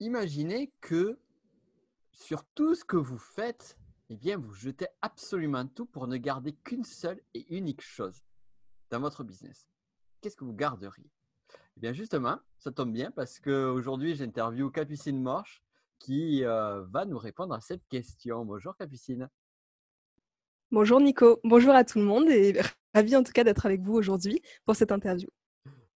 imaginez que sur tout ce que vous faites, eh bien, vous jetez absolument tout pour ne garder qu'une seule et unique chose dans votre business. Qu'est-ce que vous garderiez? Eh bien, justement, ça tombe bien parce qu'aujourd'hui, j'interviewe Capucine Morche qui euh, va nous répondre à cette question. Bonjour Capucine. Bonjour Nico, bonjour à tout le monde et ravi en tout cas d'être avec vous aujourd'hui pour cette interview.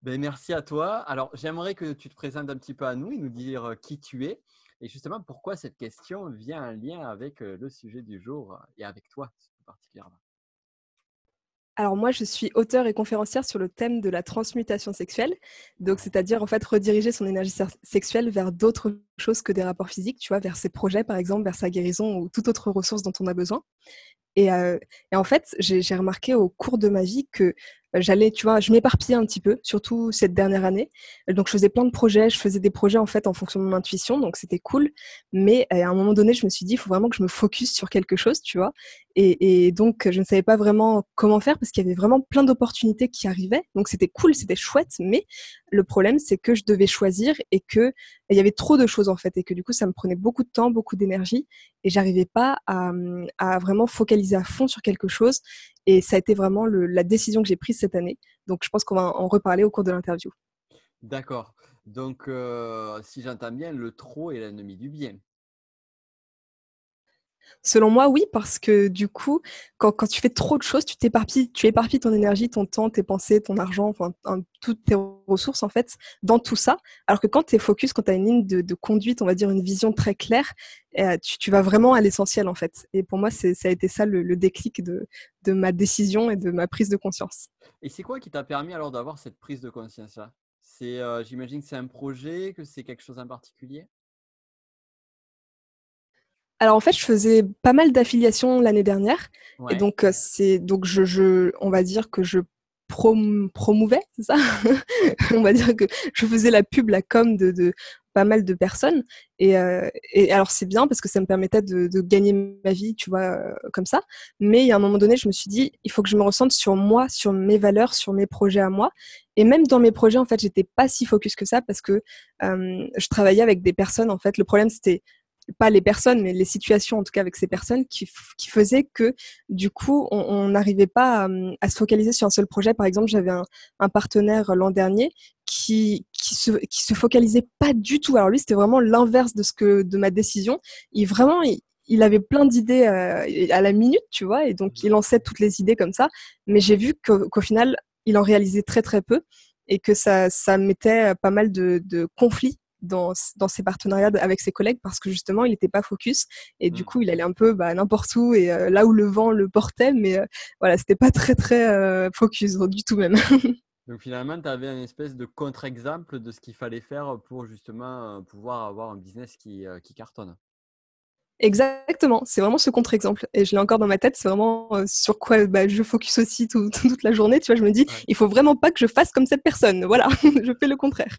Ben, merci à toi. Alors, j'aimerais que tu te présentes un petit peu à nous et nous dire qui tu es et justement pourquoi cette question vient en lien avec le sujet du jour et avec toi particulièrement? Alors moi, je suis auteure et conférencière sur le thème de la transmutation sexuelle, donc c'est-à-dire en fait rediriger son énergie sexuelle vers d'autres choses que des rapports physiques, tu vois, vers ses projets par exemple, vers sa guérison ou toute autre ressource dont on a besoin. Et, euh, et en fait, j'ai remarqué au cours de ma vie que j'allais, tu vois, je m'éparpillais un petit peu, surtout cette dernière année. Donc, je faisais plein de projets. Je faisais des projets en fait en fonction de mon intuition, donc c'était cool. Mais à un moment donné, je me suis dit, il faut vraiment que je me focus sur quelque chose, tu vois. Et, donc, je ne savais pas vraiment comment faire parce qu'il y avait vraiment plein d'opportunités qui arrivaient. Donc, c'était cool, c'était chouette. Mais le problème, c'est que je devais choisir et que il y avait trop de choses en fait, et que du coup, ça me prenait beaucoup de temps, beaucoup d'énergie, et j'arrivais pas à, à vraiment focaliser à fond sur quelque chose. Et ça a été vraiment la décision que j'ai prise cette année. Donc, je pense qu'on va en reparler au cours de l'interview. D'accord. Donc, euh, si j'entends bien, le trop est l'ennemi du bien. Selon moi, oui, parce que du coup, quand, tu fais trop de choses, tu t'éparpilles, tu éparpilles ton énergie, ton temps, tes pensées, ton argent, toutes tes ressources, en fait, dans tout ça. Alors que quand tu es focus, quand tu as une ligne de, conduite, on va dire une vision très claire, eh, tu, vas vraiment à l'essentiel, en fait. Et pour moi, ça a été ça le, déclic de, ma décision et de ma prise de conscience. Et c'est quoi qui t'a permis alors d'avoir cette prise de conscience-là? Euh, J'imagine que c'est un projet, que c'est quelque chose en particulier? Alors en fait, je faisais pas mal d'affiliations l'année dernière, et donc euh, c'est donc je, je, on va dire que je prom promouvais, c'est ça? On va dire que je faisais la pub, la com de, de pas mal de personnes, et, euh, et alors c'est bien parce que ça me permettait de, de gagner ma vie, tu vois, euh, comme ça. Mais il y a un moment donné, je me suis dit, il faut que je me ressente sur moi, sur mes valeurs, sur mes projets à moi. Et même dans mes projets, en fait, j'étais pas si focus que ça parce que je travaillais avec des personnes. En fait, le problème c'était pas les personnes, mais les situations, en tout cas avec ces personnes, qui, qui faisaient que du coup, on n'arrivait pas à, se focaliser sur un seul projet. Par exemple, j'avais un, un, partenaire l'an dernier qui, qui, se, qui se focalisait pas du tout. Alors lui, c'était vraiment l'inverse de ce que de ma décision. Il vraiment, il, avait plein d'idées euh, à la minute, tu vois, et donc il lançait toutes les idées comme ça. Mais j'ai vu qu'au final, il en réalisait très très peu et que ça, ça mettait pas mal de, de conflits dans, dans ses partenariats avec ses collègues parce que justement il n'était pas focus et du mmh. coup il allait un peu bah, n'importe où et euh, là où le vent le portait mais euh, voilà c'était pas très très euh, focus du tout même. Donc finalement tu avais une espèce de contre-exemple de ce qu'il fallait faire pour justement pouvoir avoir un business qui, qui cartonne. Exactement, c'est vraiment ce contre-exemple. Et je l'ai encore dans ma tête, c'est vraiment euh, sur quoi bah, je focus aussi toute la journée. Tu vois, je me dis, il faut vraiment pas que je fasse comme cette personne. Voilà, je fais le contraire.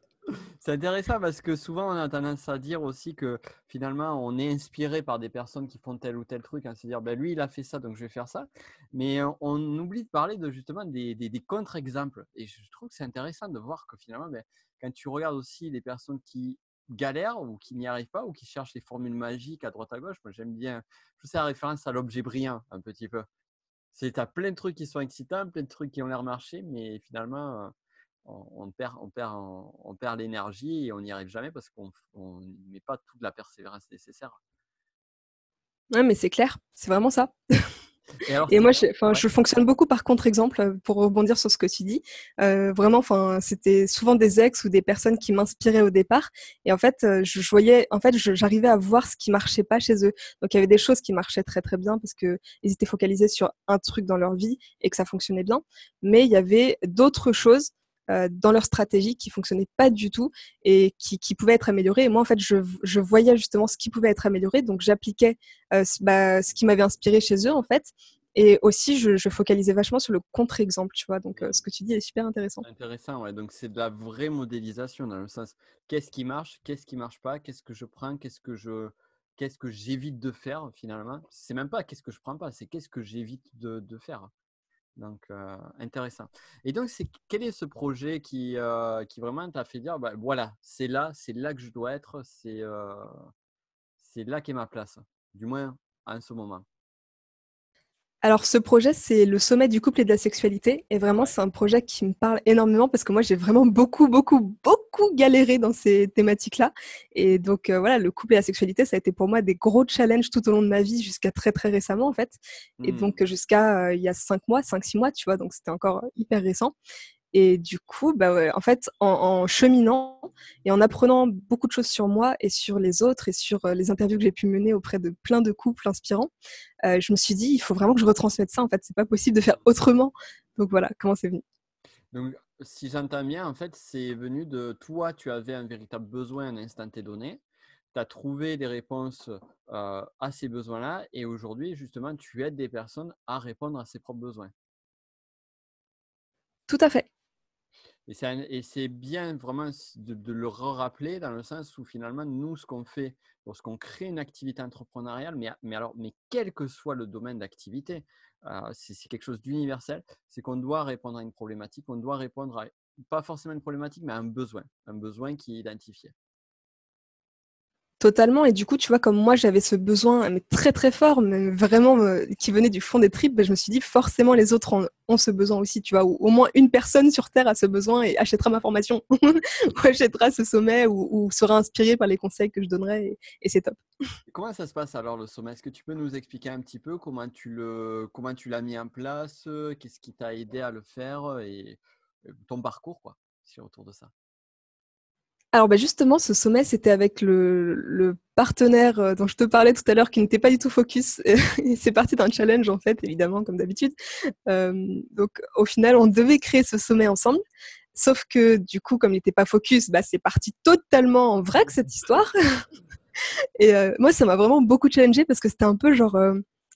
C'est intéressant parce que souvent on a tendance à dire aussi que finalement on est inspiré par des personnes qui font tel ou tel truc, à se dire bah, lui il a fait ça donc je vais faire ça. Mais on oublie de parler de justement des, des, contre-exemples. Et je trouve que c'est intéressant de voir que finalement, ben, quand tu regardes aussi les personnes qui galèrent ou qui n'y arrivent pas ou qui cherchent des formules magiques à droite à gauche. Moi, j'aime bien, je fais référence à l'objet brillant un petit peu. C'est à plein de trucs qui sont excitants, plein de trucs qui ont l'air marcher, mais finalement, on, perd, on perd, on, perd l'énergie et on n'y arrive jamais parce qu'on ne met pas toute la persévérance nécessaire. Ouais, mais c'est clair, c'est vraiment ça. Et, moi, je, je fonctionne beaucoup par contre-exemple euh, pour rebondir sur ce que tu dis. Euh, vraiment, enfin, c'était souvent des ex ou des personnes qui m'inspiraient au départ. Et en fait, euh, je, voyais, en fait, j'arrivais à voir ce qui marchait pas chez eux. Donc, il y avait des choses qui marchaient très très bien parce que ils étaient focalisés sur un truc dans leur vie et que ça fonctionnait bien. Mais il y avait d'autres choses euh, dans leur stratégie qui fonctionnait pas du tout et qui, qui pouvaient être améliorées. Et moi, en fait, je, voyais justement ce qui pouvait être amélioré, donc j'appliquais euh, bah, ce qui m'avait inspiré chez eux, en fait. Et aussi, je, focalisais vachement sur le contre-exemple, tu vois. Donc, euh, ce que tu dis est super intéressant. Intéressant, ouais. Donc, c'est de la vraie modélisation dans le sens qu'est-ce qui marche, qu'est-ce qui marche pas, qu'est-ce que je prends, qu'est-ce que je qu'est-ce que j'évite de faire finalement. C'est même pas qu'est-ce que je prends pas, c'est qu'est-ce que j'évite de, faire. Donc, intéressant. Et donc, c'est quel est ce projet qui, qui vraiment t'a fait dire, bah, voilà, c'est là, c'est là que je dois être, c'est c'est là qu'est ma place, du moins en ce moment? Alors, ce projet, c'est le sommet du couple et de la sexualité. Et vraiment, c'est un projet qui me parle énormément parce que moi, j'ai vraiment beaucoup, beaucoup, beaucoup galéré dans ces thématiques-là. Et donc, euh, voilà, le couple et la sexualité, ça a été pour moi des gros challenges tout au long de ma vie jusqu'à très, très récemment, en fait. Et mmh. donc, jusqu'à euh, il y a cinq mois, cinq, six mois, tu vois. Donc, c'était encore hyper récent. Et du coup, bah en fait, en, cheminant et en apprenant beaucoup de choses sur moi et sur les autres et sur euh, les interviews que j'ai pu mener auprès de plein de couples inspirants, euh, je me suis dit, il faut vraiment que je retransmette ça. En fait, c'est pas possible de faire autrement. Donc voilà, comment c'est venu. Donc, si j'entends bien, en fait, c'est venu de toi, tu avais un véritable besoin à un instant T donné. Tu as trouvé des réponses euh, à ces besoins-là et aujourd'hui, justement, tu aides des personnes à répondre à ses propres besoins. Tout à fait. Et c'est bien vraiment de, le rappeler dans le sens où finalement, nous, ce qu'on fait lorsqu'on crée une activité entrepreneuriale, mais, alors, mais quel que soit le domaine d'activité, euh, c'est quelque chose d'universel, c'est qu'on doit répondre à une problématique, on doit répondre à, pas forcément une problématique, mais à un besoin, un besoin qui est identifié. Totalement. Et du coup, tu vois, comme moi, j'avais ce besoin mais très très fort, mais vraiment euh, qui venait du fond des tripes, ben, je me suis dit forcément les autres ont, ce besoin aussi, tu vois, ou au moins une personne sur Terre a ce besoin et achètera ma formation, ou achètera ce sommet, ou, sera inspiré par les conseils que je donnerai, et, c'est top. Comment ça se passe alors le sommet? Est-ce que tu peux nous expliquer un petit peu comment tu le, comment tu l'as mis en place, qu'est-ce qui t'a aidé à le faire? Et ton parcours quoi, sur autour de ça? Alors bah, justement, ce sommet, c'était avec le, partenaire euh, dont je te parlais tout à l'heure qui n'était pas du tout focus. c'est parti d'un challenge en fait, évidemment, comme d'habitude. Euh, donc au final, on devait créer ce sommet ensemble. Sauf que du coup, comme il n'était pas focus, bah, c'est parti totalement en vrac cette histoire. Et euh, moi, ça m'a vraiment beaucoup challengé parce que c'était un peu genre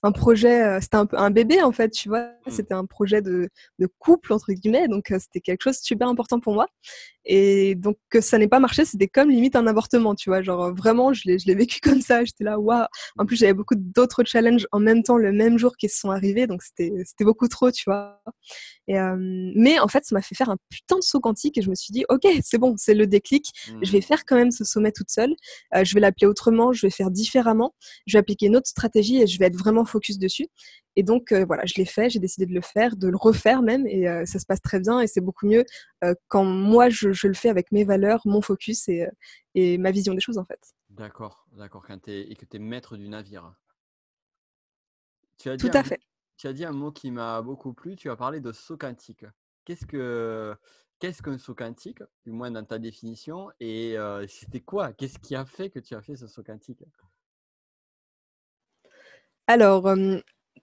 un projet, euh, c'était un peu un bébé en fait, tu vois. Mmh. C'était un projet de, de, couple entre guillemets, donc euh, c'était quelque chose de super important pour moi. Et donc que ça n'ait pas marché, c'était comme limite un avortement, tu vois. Genre vraiment, je l'ai, je l'ai vécu comme ça. J'étais là, waouh. En plus, j'avais beaucoup d'autres challenges en même temps le même jour qui se sont arrivés, donc c'était, c'était beaucoup trop, tu vois. Et, euh, mais en fait, ça m'a fait faire un putain de saut quantique et je me suis dit, ok, c'est bon, c'est le déclic. Je vais mmh. faire quand même ce sommet toute seule. je vais l'appeler autrement, je vais faire différemment. Je vais appliquer une autre stratégie et je vais être vraiment focus dessus. Et donc, euh, voilà, je l'ai fait, j'ai décidé de le faire, de le refaire même, et euh, ça se passe très bien. Et c'est beaucoup mieux euh, quand moi, je, le fais avec mes valeurs, mon focus et, et ma vision des choses, en fait. D'accord, d'accord, et que tu es maître du navire. Tu as Tout à fait. Tu as dit un mot qui m'a beaucoup plu, tu as parlé de saut quantique. Qu'est-ce que qu'est-ce qu'un saut quantique, du moins dans ta définition, et c'était quoi? Qu'est-ce qui a fait que tu as fait ce saut quantique? Alors,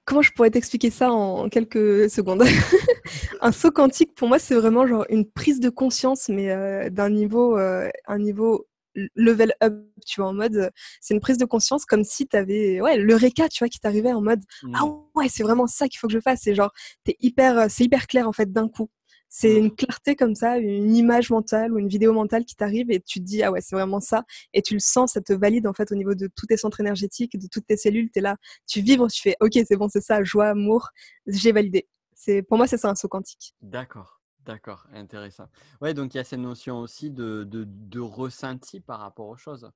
comment je pourrais t'expliquer ça en quelques secondes? Un saut quantique, pour moi, c'est vraiment genre une prise de conscience, mais d'un niveau, un niveau level up, tu vois, en mode, c'est une prise de conscience comme si tu avais, ouais, le réca, tu vois, qui t'arrivait en mode, ah mmh. ouais, c'est vraiment ça qu'il faut que je fasse. C'est genre, es hyper, c'est hyper clair en fait d'un coup. C'est une clarté comme ça, une image mentale ou une vidéo mentale qui t'arrive et tu te dis, ah ouais, c'est vraiment ça. Et tu le sens, ça te valide en fait au niveau de tous tes centres énergétiques, de toutes tes cellules. Tu es là, tu vibres, tu fais, ok, c'est bon, c'est ça, joie, amour, j'ai validé. C'est Pour moi, c'est ça un saut quantique. D'accord. D'accord, intéressant. Ouais, donc il y a cette notion aussi de, de, ressenti par rapport aux choses.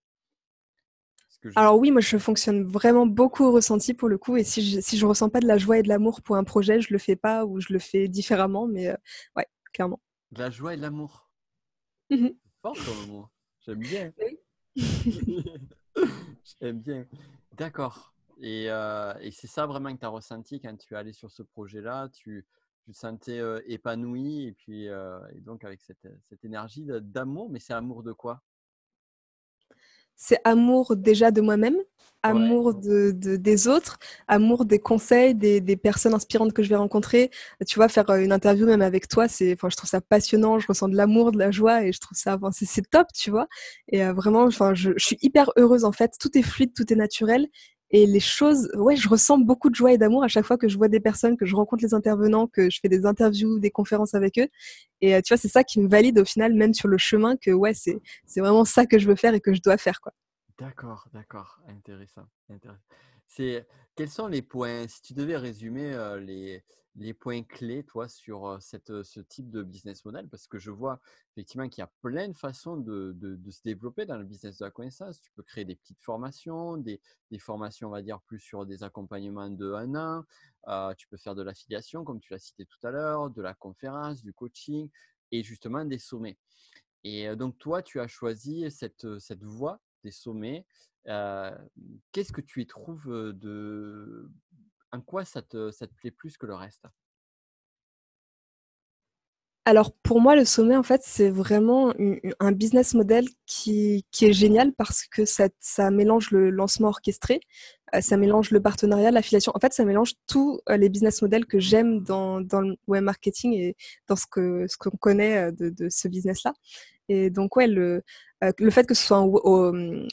Alors oui, moi je fonctionne vraiment beaucoup au ressenti pour le coup, et si je, si je ressens pas de la joie et de l'amour pour un projet, je le fais pas ou je le fais différemment, mais euh, ouais, clairement. De la joie et de l'amour. Mmh fort comme mot. J'aime bien. J'aime bien. D'accord. Et, euh, et c'est ça vraiment que tu as ressenti quand tu es allé sur ce projet-là? Tu, tu te sentais euh, épanoui et puis et donc avec cette, cette énergie d'amour, mais c'est amour de quoi? C'est amour déjà de moi-même, amour de, des autres, amour des conseils, des, personnes inspirantes que je vais rencontrer. Tu vois, faire euh, une interview même avec toi, c'est, enfin, je trouve ça passionnant. Je ressens de l'amour, de la joie et je trouve ça, enfin, c'est, top, tu vois. Et euh, vraiment, enfin, je, je, suis hyper heureuse en fait. Tout est fluide, tout est naturel. Et les choses, ouais, je ressens beaucoup de joie et d'amour à chaque fois que je vois des personnes, que je rencontre les intervenants, que je fais des interviews, des conférences avec eux. Et euh, tu vois, c'est ça qui me valide au final, même sur le chemin, que ouais, c'est, c'est vraiment ça que je veux faire et que je dois faire, quoi. D'accord, d'accord, intéressant. C'est quels sont les points, si tu devais résumer euh, les, les points clés, toi, sur ce type de business model? Parce que je vois effectivement qu'il y a plein de façons de, se développer dans le business de la connaissance. Tu peux créer des petites formations, des, formations, on va dire, plus sur des accompagnements de un an. tu peux faire de l'affiliation, comme tu l'as cité tout à l'heure, de la conférence, du coaching et justement des sommets. Et donc, toi, tu as choisi cette voie des sommets. Qu'est-ce que tu y trouves de en quoi ça te, ça plaît plus que le reste? Alors pour moi, le sommet, en fait, c'est vraiment un business model qui, est génial parce que ça, mélange le lancement orchestré, ça mélange le partenariat, l'affiliation. En fait, ça mélange tous euh, les business models que j'aime dans, dans, le web marketing et dans ce qu'on ce qu'on connaît euh, de, de ce business-là. Et donc, ouais, le, le fait que ce soit en,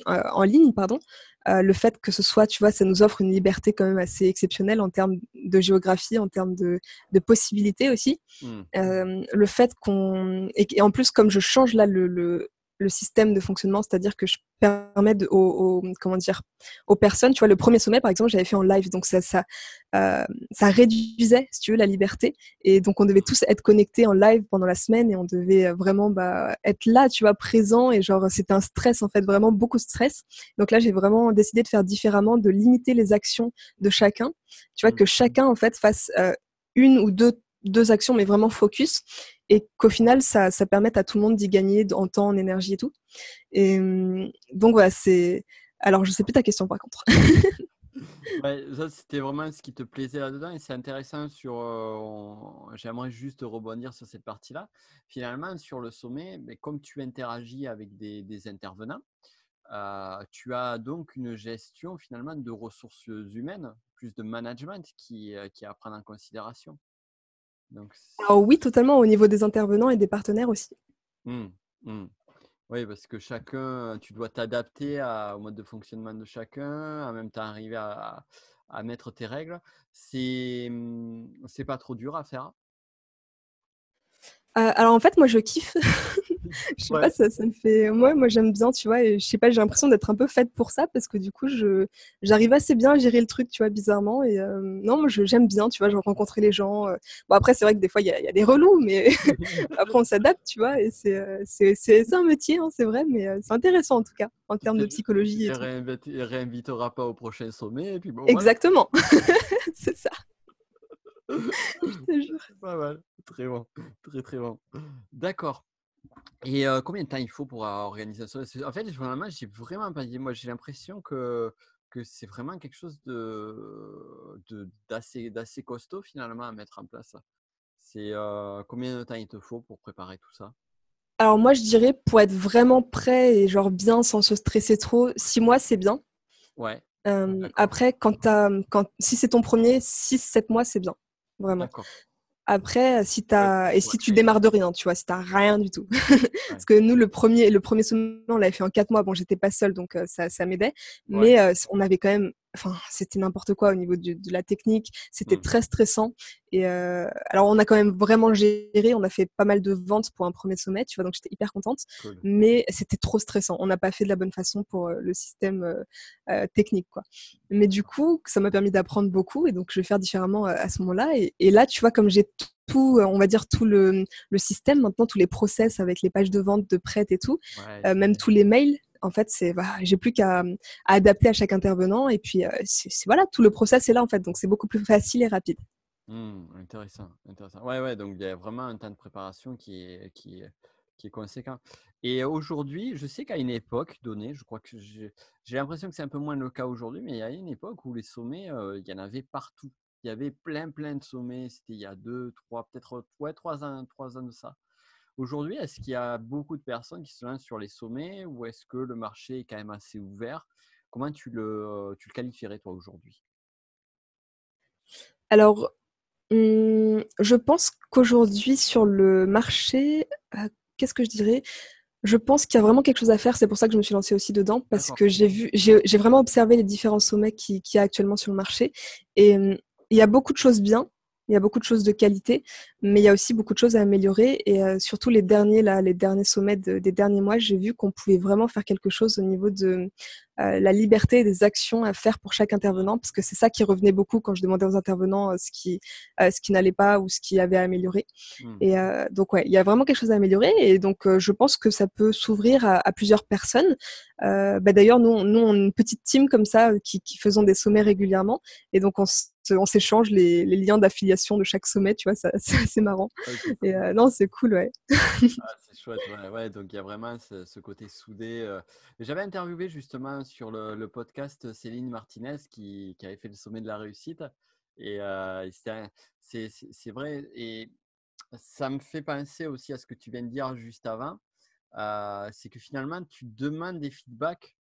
en ligne, pardon, euh, le fait que ce soit, tu vois, ça nous offre une liberté quand même assez exceptionnelle en termes de géographie, en termes de, de possibilités aussi. Mmh. Euh, le fait qu'on et, en plus comme je change là le, le, le système de fonctionnement, c'est-à-dire que je permets aux, comment dire, aux personnes, tu vois, le premier sommet, par exemple, j'avais fait en live, donc ça, ça, euh, ça réduisait, si tu veux, la liberté, et donc on devait tous être connectés en live pendant la semaine, et on devait vraiment bah, être là, tu vois, présent, et genre c'était un stress, en fait, vraiment beaucoup de stress. Donc là, j'ai vraiment décidé de faire différemment, de limiter les actions de chacun, tu vois, que mmh. chacun, en fait, fasse euh, une ou deux deux actions, mais vraiment focus, et qu'au final, ça, permette à tout le monde d'y gagner en temps, en énergie et tout. Et hum, donc voilà, c'est. Alors, je sais plus ta question par contre. ça, c'était vraiment ce qui te plaisait là-dedans et c'est intéressant sur. Euh, j'aimerais juste rebondir sur cette partie-là. Finalement, sur le sommet, mais comme tu interagis avec des, des intervenants, euh, tu as donc une gestion finalement de ressources humaines, plus de management qui, euh, qui est à prendre en considération. Alors oui, totalement, au niveau des intervenants et des partenaires aussi. Mmh, mmh. Oui, parce que chacun, tu dois t'adapter au mode de fonctionnement de chacun, en même temps arriver à, à mettre tes règles. C'est mmh, c'est pas trop dur à faire. Euh, alors en fait, moi je kiffe. je sais pas, ça, ça, me fait. Moi, moi j'aime bien, tu vois, et je sais pas, j'ai l'impression d'être un peu faite pour ça parce que du coup, je j'arrive assez bien à gérer le truc, tu vois, bizarrement. Et euh, non, moi j'aime bien, tu vois, je rencontrer les gens. Euh. Bon, après, c'est vrai que des fois, il y, y, a des relous, mais après, on s'adapte, tu vois, et c'est un métier, hein, c'est vrai, mais c'est intéressant en tout cas, en termes de psychologie. Il ne réinvitera pas au prochain sommet, et puis bon. Exactement, c'est ça. jure. Pas mal. Très bon. Très, très bon. D'accord. Et combien de temps il faut pour organiser ça? En fait, finalement, j'ai vraiment pas dit. Moi, j'ai l'impression que, que c'est vraiment quelque chose de, d'assez, d'assez costaud finalement à mettre en place. C'est combien de temps il te faut pour préparer tout ça? Alors moi, je dirais pour être vraiment prêt et genre bien sans se stresser trop, six mois, c'est bien. Ouais. après, quand, quand si c'est ton premier, six, sept mois, c'est bien. Vraiment. Après, si as, et si tu démarres de rien, tu vois, si tu rien du tout. Parce que nous, le premier, le premier sommet, on l'avait fait en quatre mois. Bon, j'étais pas seule, donc ça, ça m'aidait. Mais on avait quand même enfin, c'était n'importe quoi au niveau de, la technique. C'était mmh. très stressant. Et euh, alors, on a quand même vraiment géré. On a fait pas mal de ventes pour un premier sommet, tu vois. Donc, j'étais hyper contente. Mais c'était trop stressant. On n'a pas fait de la bonne façon pour euh, le système euh, technique, quoi. Mais du coup, ça m'a permis d'apprendre beaucoup. Et donc, je vais faire différemment à ce moment-là. Et, là, tu vois, comme j'ai tout, on va dire tout le, le, système maintenant, tous les process avec les pages de vente, de prête et tout, même tous les mails en fait, c'est bah, j'ai plus qu'à adapter à chaque intervenant et puis euh, voilà, tout le process est là en fait, donc c'est beaucoup plus facile et rapide. Mmh, intéressant, intéressant. Ouais, ouais, donc il y a vraiment un temps de préparation qui est, qui conséquent. Et aujourd'hui, je sais qu'à une époque donnée, je crois que j'ai l'impression que c'est un peu moins le cas aujourd'hui, mais il y a une époque où les sommets, euh, il y en avait partout. Il y avait plein, plein de sommets. C'était il y a deux, trois, peut-être ouais, trois ans, trois ans de ça. Aujourd'hui, est-ce qu'il y a beaucoup de personnes qui se lancent sur les sommets ou est-ce que le marché est quand même assez ouvert? Comment tu le, tu le qualifierais toi aujourd'hui? Alors, mmh, je pense qu'aujourd'hui sur le marché, euh, qu'est-ce que je dirais? Je pense qu'il y a vraiment quelque chose à faire. C'est pour ça que je me suis lancée aussi dedans parce que j'ai vu, j'ai vraiment observé les différents sommets qu'il qui y a actuellement sur le marché et mmh, il y a beaucoup de choses bien, il y a beaucoup de choses de qualité, mais il y a aussi beaucoup de choses à améliorer. Et euh, surtout les derniers, là, les derniers sommets des derniers mois, j'ai vu qu'on pouvait vraiment faire quelque chose au niveau de, la liberté des actions à faire pour chaque intervenant, parce que c'est ça qui revenait beaucoup quand je demandais aux intervenants ce qui, ce qui n'allait pas ou ce qui avait à améliorer. Mmh. Et donc, ouais, il y a vraiment quelque chose à améliorer. Et donc, je pense que ça peut s'ouvrir à, plusieurs personnes. Bah, D'ailleurs, nous, nous, on a une petite team comme ça qui, qui faisons des sommets régulièrement. Et donc, on on s'échange les, liens d'affiliation de chaque sommet, tu vois, c'est assez marrant. Et euh, non, c'est cool, ouais. Ah, c'est chouette, ouais, Donc il y a vraiment ce, côté soudé. Euh. J'avais interviewé justement sur le, podcast Céline Martinez qui, avait fait le sommet de la réussite. Et euh, c'est vrai. Et ça me fait penser aussi à ce que tu viens de dire juste avant. c'est que finalement, tu demandes des feedbacks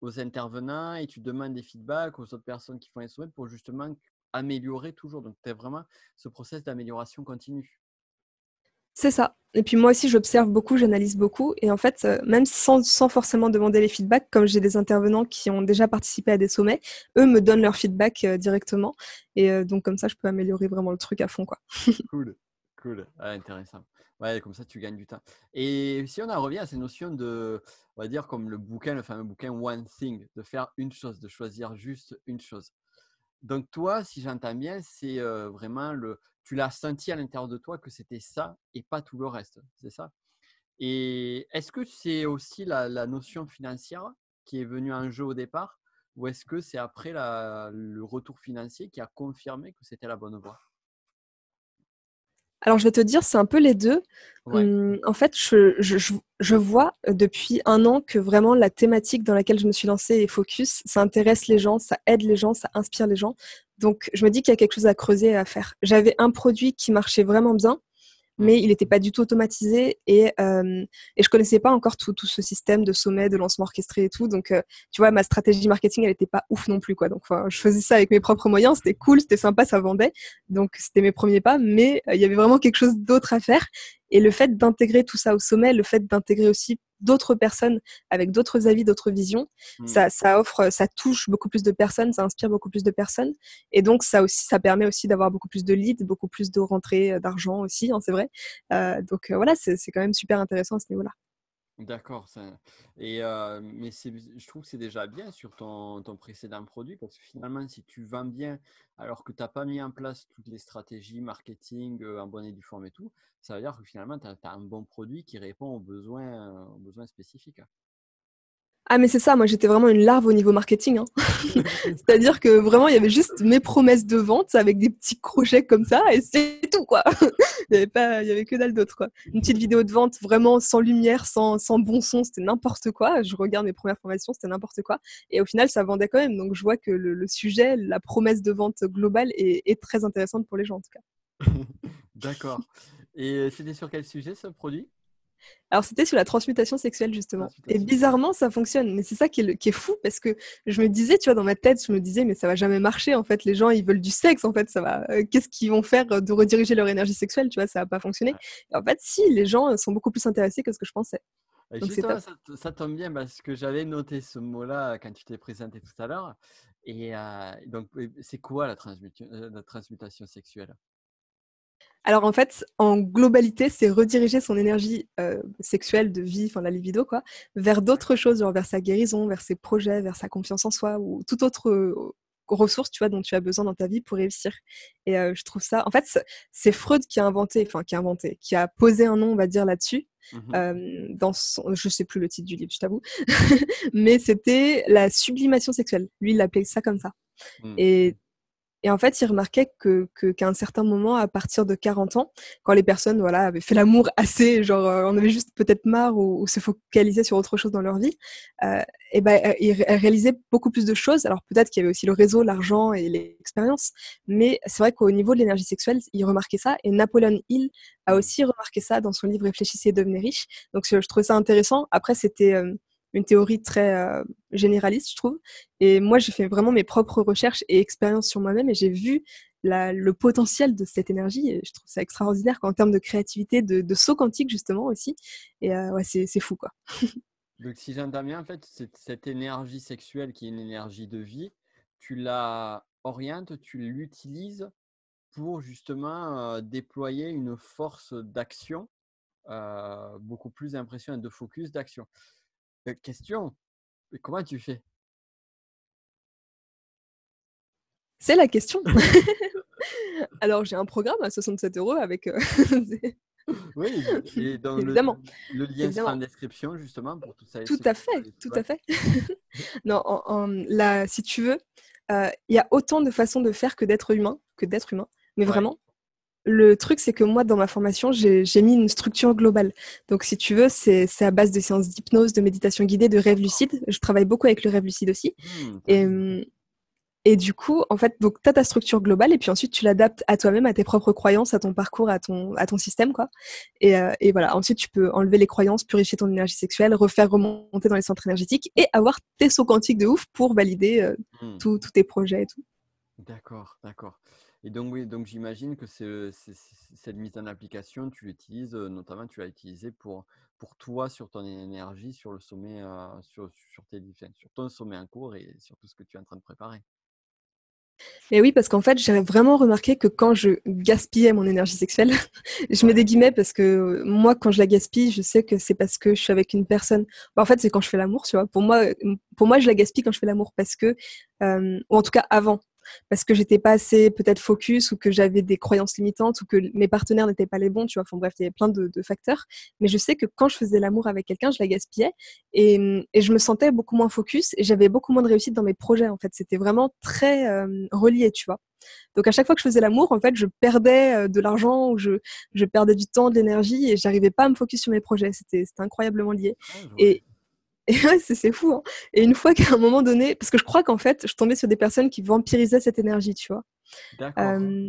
aux intervenants et tu demandes des feedbacks aux autres personnes qui font les sommets pour justement améliorer toujours. Donc, tu as vraiment ce process d'amélioration continue. C'est ça. Et puis moi aussi, j'observe beaucoup, j'analyse beaucoup. Et en fait, euh, même sans, forcément demander les feedbacks, comme j'ai des intervenants qui ont déjà participé à des sommets, eux me donnent leur feedback euh, directement. Et euh, donc comme ça, je peux améliorer vraiment le truc à fond. Quoi. cool, cool. Ah, intéressant. Ouais, comme ça, tu gagnes du temps. Et si on en revient à ces notions de, on va dire comme le bouquin, le fameux bouquin One Thing, de faire une chose, de choisir juste une chose. Donc toi, si j'entends bien, c'est vraiment le, tu l'as senti à l'intérieur de toi que c'était ça et pas tout le reste, c'est ça? Et est-ce que c'est aussi la, notion financière qui est venue en jeu au départ ou est-ce que c'est après le retour financier qui a confirmé que c'était la bonne voie? Alors, je vais te dire, c'est un peu les deux. Hum, en fait, je, vois euh, depuis un an que vraiment la thématique dans laquelle je me suis lancée est focus. Ça intéresse les gens, ça aide les gens, ça inspire les gens. Donc, je me dis qu'il y a quelque chose à creuser et à faire. J'avais un produit qui marchait vraiment bien, mais il n'était pas du tout automatisé et, euh, et je connaissais pas encore tout, tout, ce système de sommet, de lancement orchestré et tout. Donc, euh, tu vois, ma stratégie marketing, elle n'était pas ouf non plus, quoi. Donc, je faisais ça avec mes propres moyens, c'était cool, c'était sympa, ça vendait. Donc, c'était mes premiers pas, mais euh, il y avait vraiment quelque chose d'autre à faire. Et le fait d'intégrer tout ça au sommet, le fait d'intégrer aussi d'autres personnes avec d'autres avis, d'autres visions, mmh. ça, ça, offre, ça touche beaucoup plus de personnes, ça inspire beaucoup plus de personnes. Et donc, ça aussi, ça permet aussi d'avoir beaucoup plus de leads, beaucoup plus de rentrées euh, d'argent aussi, hein, c'est vrai. Euh, donc, euh, voilà, c'est quand même super intéressant à ce niveau-là. D'accord. Et mais je trouve que c'est déjà bien sur ton, précédent produit parce que finalement, si tu vends bien alors que tu n'as pas mis en place toutes les stratégies marketing en bonne et et tout, ça veut dire que finalement, tu as, un bon produit qui répond aux besoins, aux besoins spécifiques. Ah mais c'est ça, moi j'étais vraiment une larve au niveau marketing. Hein. C'est-à-dire que vraiment il y avait juste mes promesses de vente avec des petits crochets comme ça et c'est tout quoi. il n'y avait pas, il y avait que dalle d'autre quoi. Une petite vidéo de vente vraiment sans lumière, sans, sans bon son, c'était n'importe quoi. Je regarde mes premières formations, c'était n'importe quoi. Et au final ça vendait quand même. Donc je vois que le, sujet, la promesse de vente globale est, est très intéressante pour les gens en tout cas. D'accord. Et c'était sur quel sujet ce produit? Alors, c'était sur la transmutation sexuelle, justement. Et bizarrement, ça fonctionne. Mais c'est ça qui est, fou, parce que je me disais, tu vois, dans ma tête, je me disais, mais ça va jamais marcher, en fait. Les gens, ils veulent du sexe, en fait. Ça va. Euh, qu'est-ce qu'ils vont faire de rediriger leur énergie sexuelle, tu vois, ça va pas fonctionner. Et en fait, si, les gens sont beaucoup plus intéressés que ce que je pensais. Donc, ça, tombe bien parce que j'avais noté ce mot-là quand tu t'es présenté tout à l'heure. Et euh, donc, c'est quoi la, euh, la transmutation sexuelle? Alors en fait, en globalité, c'est rediriger son énergie euh, sexuelle de vie, enfin la libido, quoi, vers d'autres choses, genre vers sa guérison, vers ses projets, vers sa confiance en soi ou toute autre euh, ressource, tu vois, dont tu as besoin dans ta vie pour réussir. Et euh, je trouve ça, en fait, c'est Freud qui a inventé, enfin qui a inventé, qui a posé un nom, on va dire là-dessus. Mmh dans son, je sais plus le titre du livre, je t'avoue, mais c'était la sublimation sexuelle. Lui, il l'appelait ça comme ça. Mmh. Et et en fait, il remarquait que, qu'à un certain moment, à partir de 40 ans, quand les personnes voilà, avaient fait l'amour assez, genre euh, on avait juste peut-être marre ou, se focaliser sur autre chose dans leur vie, euh, et ben, euh, ils réalisaient beaucoup plus de choses. Alors peut-être qu'il y avait aussi le réseau, l'argent et l'expérience, mais c'est vrai qu'au niveau de l'énergie sexuelle, il remarquait ça. Et Napoleon Hill a aussi remarqué ça dans son livre Réfléchissez et devenez riche. Donc je trouvais ça intéressant. Après, c'était une théorie très euh, généraliste, je trouve. Et moi, j'ai fait vraiment mes propres recherches et expériences sur moi-même et j'ai vu le potentiel de cette énergie. Et je trouve ça extraordinaire en termes de créativité, de, saut quantique, justement, aussi. Et euh, ouais, c'est fou, quoi. Donc, si j'entends bien, en fait, cette énergie sexuelle qui est une énergie de vie, tu la orientes, tu l'utilises pour justement euh, déployer une force d'action beaucoup plus impressionnante, de focus, d'action question? Mais comment tu fais? C'est la question. Alors, j'ai un programme à 67 euros avec. Euh, oui, Évidemment. Le, lien Évidemment. sera en description justement pour tout ça. Tout à fait, tout à fait. non, en, là, si tu veux, euh, il y a autant de façons de faire que d'être humain, que d'être humain. Mais vraiment, le truc, c'est que moi, dans ma formation, j'ai mis une structure globale. Donc, si tu veux, c'est à base de séances d'hypnose, de méditation guidée, de rêve lucide. Je travaille beaucoup avec le rêve lucide aussi. Mmh, et, et, du coup, en fait, tu as ta structure globale et puis ensuite, tu l'adaptes à toi-même, à tes propres croyances, à ton parcours, à ton, à ton système. quoi. Et, euh, et, voilà, ensuite, tu peux enlever les croyances, purifier ton énergie sexuelle, refaire remonter dans les centres énergétiques et avoir tes sauts quantiques de ouf pour valider euh, mmh. tous tes projets et tout. D'accord, d'accord. Et donc, oui, donc j'imagine que cette mise en application, tu l'utilises, notamment, tu l'as utilisé pour, pour toi sur ton énergie, sur le sommet, sur, sur, tes, sur ton sommet en cours et sur tout ce que tu es en train de préparer. Et oui, parce qu'en fait, j'ai vraiment remarqué que quand je gaspillais mon énergie sexuelle, je mets des guillemets parce que moi, quand je la gaspille, je sais que c'est parce que je suis avec une personne. Bah, en fait, c'est quand je fais l'amour, tu vois. Pour moi, pour moi, je la gaspille quand je fais l'amour parce que, ou en tout cas avant, parce que j'étais pas assez peut-être focus ou que j'avais des croyances limitantes ou que mes partenaires n'étaient pas les bons, tu vois. Enfin bref, il y avait plein de, facteurs. Mais je sais que quand je faisais l'amour avec quelqu'un, je la gaspillais et, je me sentais beaucoup moins focus et j'avais beaucoup moins de réussite dans mes projets. En fait, c'était vraiment très euh, relié, tu vois. Donc à chaque fois que je faisais l'amour, en fait, je perdais de l'argent ou je, je perdais du temps, de l'énergie et j'arrivais pas à me focus sur mes projets. C'était incroyablement lié. Ah, et, et c'est fou. Hein. Et une fois qu'à un moment donné, parce que je crois qu'en fait, je tombais sur des personnes qui vampirisaient cette énergie, tu vois. Euh,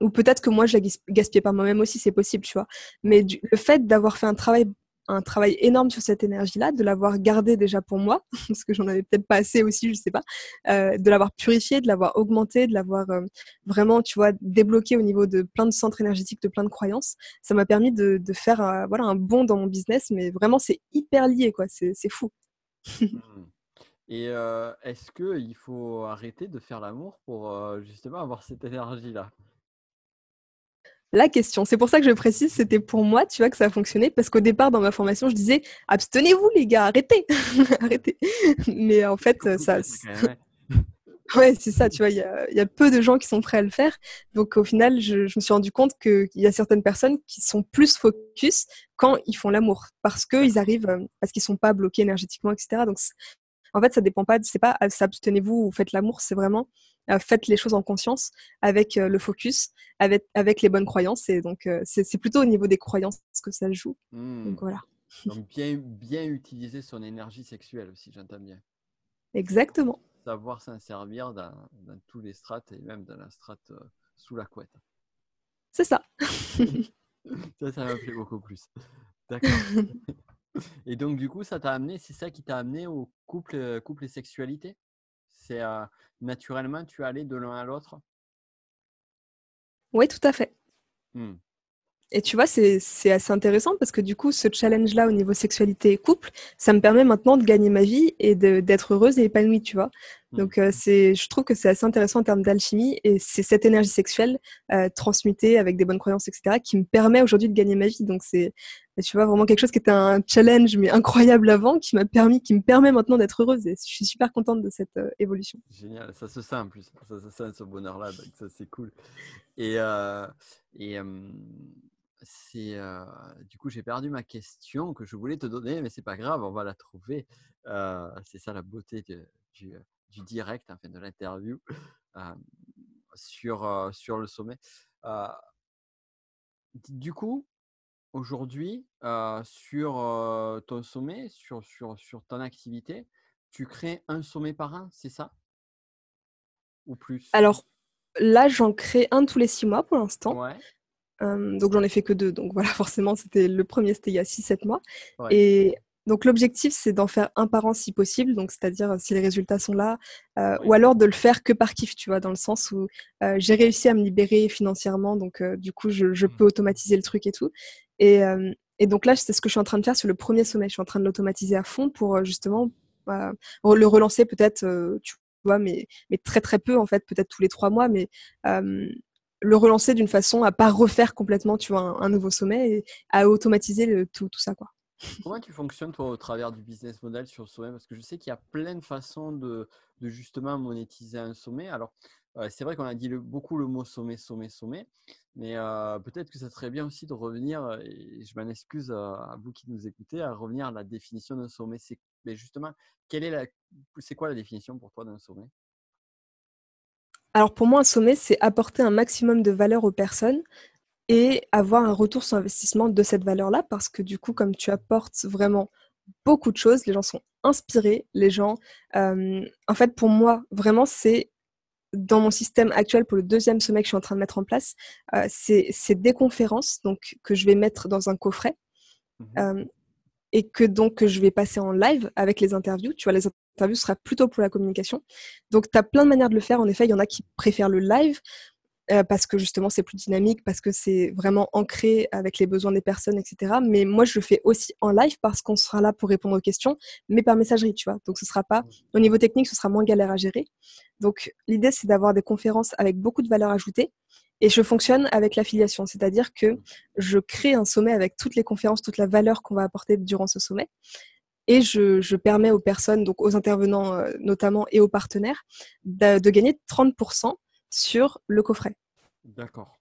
ou peut-être que moi, je la gaspillais pas moi-même aussi, c'est possible, tu vois. Mais le fait d'avoir fait un travail un travail énorme sur cette énergie-là, de l'avoir gardée déjà pour moi, parce que j'en avais peut-être pas assez aussi, je sais pas, euh, de l'avoir purifiée, de l'avoir augmentée, de l'avoir euh, vraiment, tu vois, débloquée au niveau de plein de centres énergétiques, de plein de croyances. Ça m'a permis de, faire euh, voilà, un bond dans mon business, mais vraiment, c'est hyper lié, quoi. C'est fou. Mmh. Et est-ce qu'il faut arrêter de faire l'amour pour justement avoir cette énergie-là? La question. C'est pour ça que je précise, c'était pour moi, tu vois, que ça a fonctionné, parce qu'au départ, dans ma formation, je disais, abstenez-vous, les gars, arrêtez, arrêtez. Mais en fait, ça... Ouais, c'est ça, tu vois, il y a, peu de gens qui sont prêts à le faire. Donc au final, je, me suis rendu compte qu'il y a certaines personnes qui sont plus focus quand ils font l'amour, parce qu'ils arrivent, euh, parce qu'ils sont pas bloqués énergétiquement, etc. Donc en fait, ça dépend pas, c'est pas abstenez-vous ou faites l'amour, c'est vraiment faites les choses en conscience avec euh, le focus, avec, avec les bonnes croyances. Et donc, euh, c'est plutôt au niveau des croyances que ça joue. Donc, mmh. voilà. Donc, bien, bien utiliser son énergie sexuelle aussi, j'entends bien. Exactement. Savoir s'en servir dans, dans, tous les strates et même dans la strate sous la couette. C'est ça. ça, ça m'a plu beaucoup plus. D'accord. Et donc, du coup, ça t'a amené, c'est ça qui t'a amené au couple, couple et sexualité? C'est naturellement, tu es allé de l'un à l'autre? Oui, tout à fait. Mmh. Et tu vois, c'est assez intéressant parce que du coup, ce challenge-là au niveau sexualité et couple, ça me permet maintenant de gagner ma vie et d'être heureuse et épanouie, tu vois. Mmh. Donc, euh, je trouve que c'est assez intéressant en termes d'alchimie et c'est cette énergie sexuelle euh, transmutée avec des bonnes croyances, etc., qui me permet aujourd'hui de gagner ma vie. Donc, c'est, tu vois, vraiment quelque chose qui était un challenge, mais incroyable avant, qui m'a permis, qui me permet maintenant d'être heureuse. Et je suis super contente de cette euh, évolution. Génial, ça se sent en plus, ça se sent ce bonheur-là, donc ça c'est cool. Et, euh, et c'est du coup j'ai perdu ma question que je voulais te donner, mais c'est pas grave, on va la trouver. c'est ça la beauté du, du, direct, en de l'interview sur, sur le sommet. du coup, aujourd'hui, sur ton sommet, sur, sur, sur ton activité, tu crées un sommet par an, c'est ça? Ou plus? Alors là, j'en crée un tous les six mois pour l'instant. Ouais donc j'en ai fait que deux. Donc voilà, forcément, c'était le premier, c'était il y a 6-7 mois. Et donc l'objectif, c'est d'en faire un par an si possible, donc c'est-à-dire si les résultats sont là, ou alors de le faire que par kiff, tu vois, dans le sens où j'ai réussi à me libérer financièrement, donc du coup, je, mmh. peux automatiser le truc et tout. Et, et donc là, c'est ce que je suis en train de faire sur le premier sommet. Je suis en train de l'automatiser à fond pour justement le relancer peut-être, tu vois, mais, très très peu en fait, peut-être tous les trois mois, mais le relancer d'une façon à pas refaire complètement, tu vois, un, nouveau sommet et à automatiser tout, tout ça. Comment tu fonctionnes toi au travers du business model sur le sommet? Parce que je sais qu'il y a plein de façons de, justement monétiser un sommet. Alors, c'est vrai qu'on a dit beaucoup le mot sommet, sommet, sommet, mais peut-être que ça serait bien aussi de revenir, et je m'en excuse à vous qui nous écoutez, à revenir à la définition d'un sommet. C'est, mais justement, quelle est la, c'est quoi la définition pour toi d'un sommet? Alors pour moi, un sommet, c'est apporter un maximum de valeur aux personnes et avoir un retour sur investissement de cette valeur-là, parce que du coup, comme tu apportes vraiment beaucoup de choses, les gens sont inspirés, les gens, en fait, pour moi, vraiment, c'est dans mon système actuel pour le deuxième sommet que je suis en train de mettre en place, euh, c'est des conférences donc, que je vais mettre dans un coffret mmh euh, et que donc je vais passer en live avec les interviews. Tu vois, les interviews sera plutôt pour la communication. Donc, tu as plein de manières de le faire. En effet, il y en a qui préfèrent le live. Euh, parce que justement c'est plus dynamique, parce que c'est vraiment ancré avec les besoins des personnes, etc. Mais moi je le fais aussi en live parce qu'on sera là pour répondre aux questions, mais par messagerie, tu vois. Donc ce sera pas, au niveau technique, ce sera moins galère à gérer. Donc l'idée c'est d'avoir des conférences avec beaucoup de valeur ajoutée. Et je fonctionne avec l'affiliation, c'est-à-dire que je crée un sommet avec toutes les conférences, toute la valeur qu'on va apporter durant ce sommet. Et je, je, permets aux personnes, donc aux intervenants euh, notamment et aux partenaires, de, de gagner 30% sur le coffret. D'accord.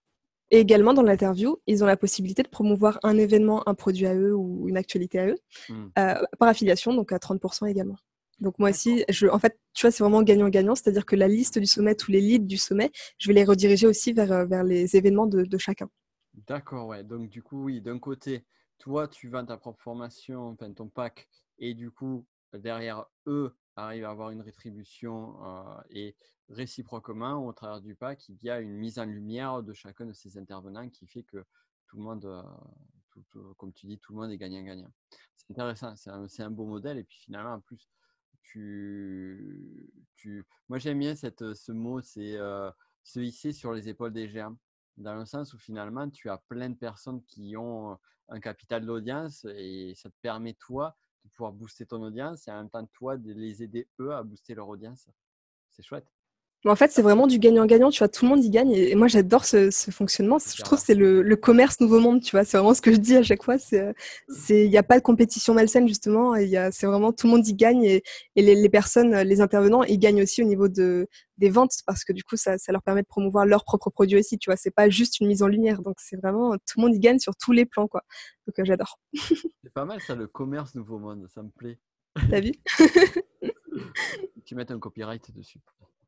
Et également, dans l'interview, ils ont la possibilité de promouvoir un événement, un produit à eux ou une actualité à eux, hmm. euh, par affiliation, donc à 30% également. Donc moi aussi, je, en fait, tu vois, c'est vraiment gagnant-gagnant, c'est-à-dire que la liste du sommet, tous les leads du sommet, je vais les rediriger aussi vers, euh, vers les événements de, de chacun. D'accord, ouais. Donc du coup, oui, d'un côté, toi, tu vends ta propre formation, enfin ton pack, et du coup, derrière eux, arrivent à avoir une rétribution euh, et réciproquement, au travers du pack, il y a une mise en lumière de chacun de ces intervenants qui fait que tout le monde, euh, comme tu dis, tout le monde est gagnant-gagnant. C'est intéressant, c'est un, beau modèle. Et puis finalement, en plus, tu, tu... moi j'aime bien cette, ce mot, c'est euh, se hisser sur les épaules des géants. Dans le sens où finalement, tu as plein de personnes qui ont un capital d'audience et ça te permet, toi, de pouvoir booster ton audience et en même temps, toi, de les aider, eux, à booster leur audience. C'est chouette en fait, c'est vraiment du gagnant-gagnant, tu vois, tout le monde y gagne. Et moi, j'adore ce, fonctionnement. Je trouve que c'est le, commerce nouveau monde, tu vois. C'est vraiment ce que je dis à chaque fois. C'est, il n'y a pas de compétition malsaine, justement. C'est vraiment tout le monde y gagne. Et, les, personnes, les intervenants, ils gagnent aussi au niveau de, des ventes parce que du coup, ça, leur permet de promouvoir leurs propres produits aussi, tu vois. C'est pas juste une mise en lumière. Donc, c'est vraiment, tout le monde y gagne sur tous les plans, quoi. Donc, euh, j'adore. c'est pas mal, ça, le commerce nouveau monde. Ça me plaît. T'as vu? tu mets un copyright dessus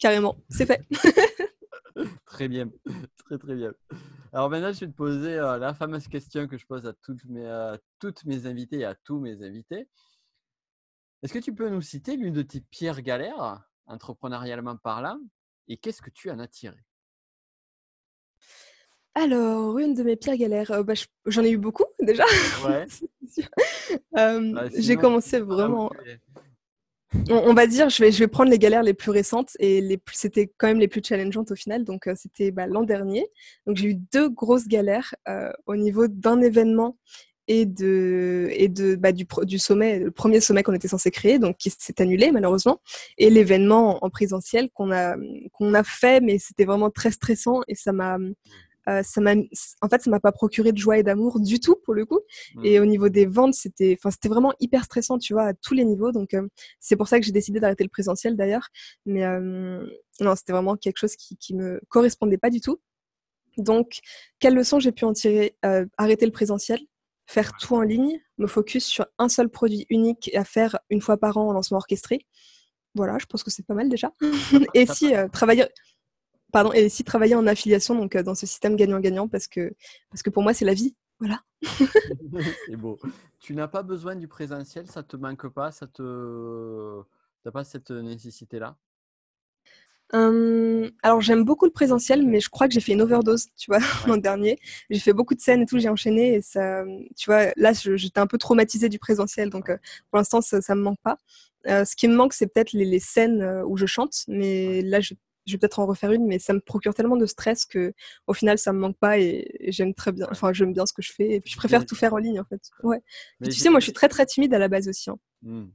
carrément, c'est fait. très bien, très très bien. Alors maintenant, je vais te poser euh, la fameuse question que je pose à toutes mes, toutes mes invités et à tous mes invités. Est-ce que tu peux nous citer l'une de tes pires galères, entrepreneurialement parlant, et qu'est-ce que tu en as tiré? Alors, une de mes pires galères, euh, bah, j'en ai eu beaucoup déjà. Ouais. Euh, bah, j'ai commencé vraiment on, va dire, je vais, je vais prendre les galères les plus récentes et c'était quand même les plus challengeantes au final. Donc, euh, c'était bah, l'an dernier. Donc, j'ai eu deux grosses galères euh, au niveau d'un événement et de et de bah, du, du sommet, le premier sommet qu'on était censé créer, donc qui s'est annulé malheureusement, et l'événement en présentiel qu'on a qu'on a fait, mais c'était vraiment très stressant et ça m'a euh, ça m'a, en fait, ça m'a pas procuré de joie et d'amour du tout pour le coup. Mmh. Et au niveau des ventes, c'était, enfin, c'était vraiment hyper stressant, tu vois, à tous les niveaux. Donc, euh, c'est pour ça que j'ai décidé d'arrêter le présentiel d'ailleurs. Mais euh, non, c'était vraiment quelque chose qui, qui me correspondait pas du tout. Donc, quelle leçon j'ai pu en tirer Arrêter le présentiel, faire tout en ligne, me focus sur un seul produit unique à faire une fois par an en lancement orchestré? Voilà, je pense que c'est pas mal déjà. et si travailler pardon, et aussi travailler en affiliation, donc euh, dans ce système gagnant-gagnant, parce que, parce que pour moi, c'est la vie. Voilà. c'est beau. Tu n'as pas besoin du présentiel, ça te manque pas, ça te, t'as pas cette nécessité-là? Hum, alors j'aime beaucoup le présentiel, mais je crois que j'ai fait une overdose, tu vois, l'an dernier. J'ai fait beaucoup de scènes et tout, j'ai enchaîné et ça, tu vois, là j'étais un peu traumatisée du présentiel, donc euh, pour l'instant ça, ne me manque pas. Euh, ce qui me manque, c'est peut-être les, les, scènes où je chante, mais là je je vais peut-être en refaire une, mais ça me procure tellement de stress que au final ça me manque pas et, j'aime très bien, enfin j'aime bien ce que je fais et puis je préfère tout faire en ligne en fait. Ouais. tu sais, moi je suis très très timide à la base aussi. Hein. Mmh.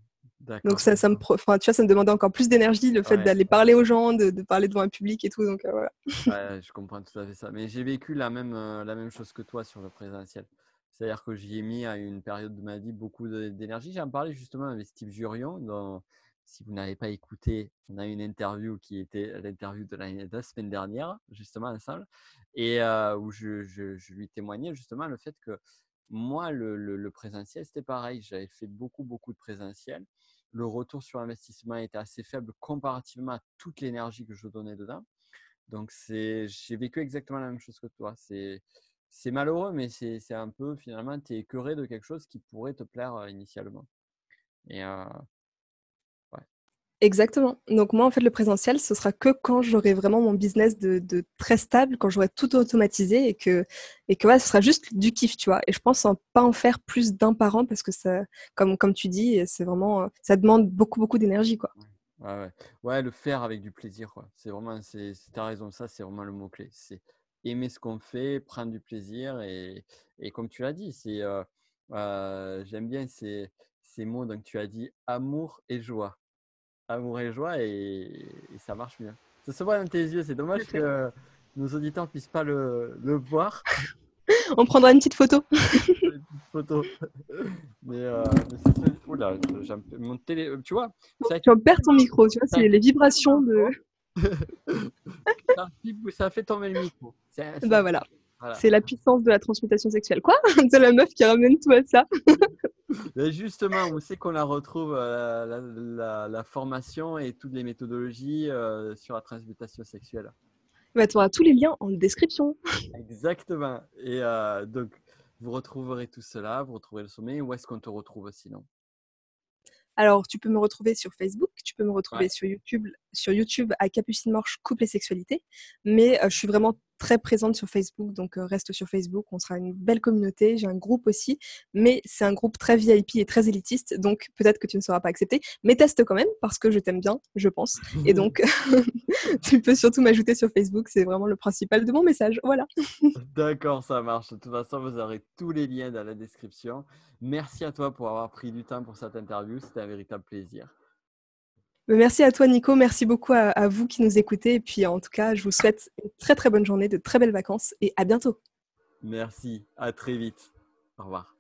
Donc ça, ça me, enfin, tu vois, ça me demandait encore plus d'énergie le fait d'aller parler aux gens, de, parler devant un public et tout. Donc euh, voilà. Ouais, je comprends tout à fait ça. Mais j'ai vécu la même, euh, la même chose que toi sur le présentiel. C'est-à-dire que j'y ai mis à une période de ma vie beaucoup d'énergie. J'ai en parlé justement avec Steve Jurion si vous n'avez pas écouté, on a une interview qui était l'interview de la, semaine dernière, justement ensemble, et où je, lui témoignais justement le fait que moi, le, présentiel, c'était pareil. J'avais fait beaucoup, beaucoup de présentiel. Le retour sur investissement était assez faible comparativement à toute l'énergie que je donnais dedans. Donc, j'ai vécu exactement la même chose que toi. C'est malheureux, mais c'est un peu finalement, tu es écœuré de quelque chose qui pourrait te plaire initialement. Et Exactement. Donc moi, en fait, le présentiel, ce sera que quand j'aurai vraiment mon business de, très stable, quand j'aurai tout automatisé et que, et que ce sera juste du kiff, tu vois. Et je pense en pas en faire plus d'un par an parce que ça, comme, comme tu dis, c'est vraiment, ça demande beaucoup, beaucoup d'énergie, quoi. Ouais, ouais. ouais, le faire avec du plaisir, quoi. C'est vraiment, c'est, as raison, ça, c'est vraiment le mot-clé. C'est aimer ce qu'on fait, prendre du plaisir et, et comme tu l'as dit, c'est, euh, euh, j'aime bien ces, ces mots, donc tu as dit amour et joie amour et joie et, ça marche bien. Ça se voit dans tes yeux, c'est dommage que nos auditeurs puissent pas le, le voir. On prendra une petite photo. une petite photo. Mais, euh, mais Oula, mon télé, tu vois. Tu en perds ton micro, tu vois, c'est les vibrations de. ça fait tomber le micro. Bah voilà. C'est la puissance de la transmutation sexuelle. Quoi? C'est la meuf qui ramène tout à ça. Justement, où c'est qu'on la retrouve euh, la, formation et toutes les méthodologies euh, sur la transmutation sexuelle bah, Tu auras tous les liens en description. Exactement. Et euh, donc, vous retrouverez tout cela, vous retrouverez le sommet. Où est-ce qu'on te retrouve sinon? Alors, tu peux me retrouver sur Facebook, tu peux me retrouver sur YouTube, sur YouTube à Capucine Morche Couple et Sexualité. Mais je suis vraiment très présente sur Facebook, donc reste sur Facebook. On sera une belle communauté. J'ai un groupe aussi, mais c'est un groupe très VIP et très élitiste, donc peut-être que tu ne seras pas accepté. Mais teste quand même parce que je t'aime bien, je pense. Et donc, tu peux surtout m'ajouter sur Facebook. C'est vraiment le principal de mon message. Voilà. D'accord, ça marche. De toute façon, vous aurez tous les liens dans la description. Merci à toi pour avoir pris du temps pour cette interview. C'était un véritable plaisir. Merci à toi, Nico. Merci beaucoup à, vous qui nous écoutez. Et puis, en tout cas, je vous souhaite une très, très bonne journée, de très belles vacances et à bientôt. Merci. À très vite. Au revoir.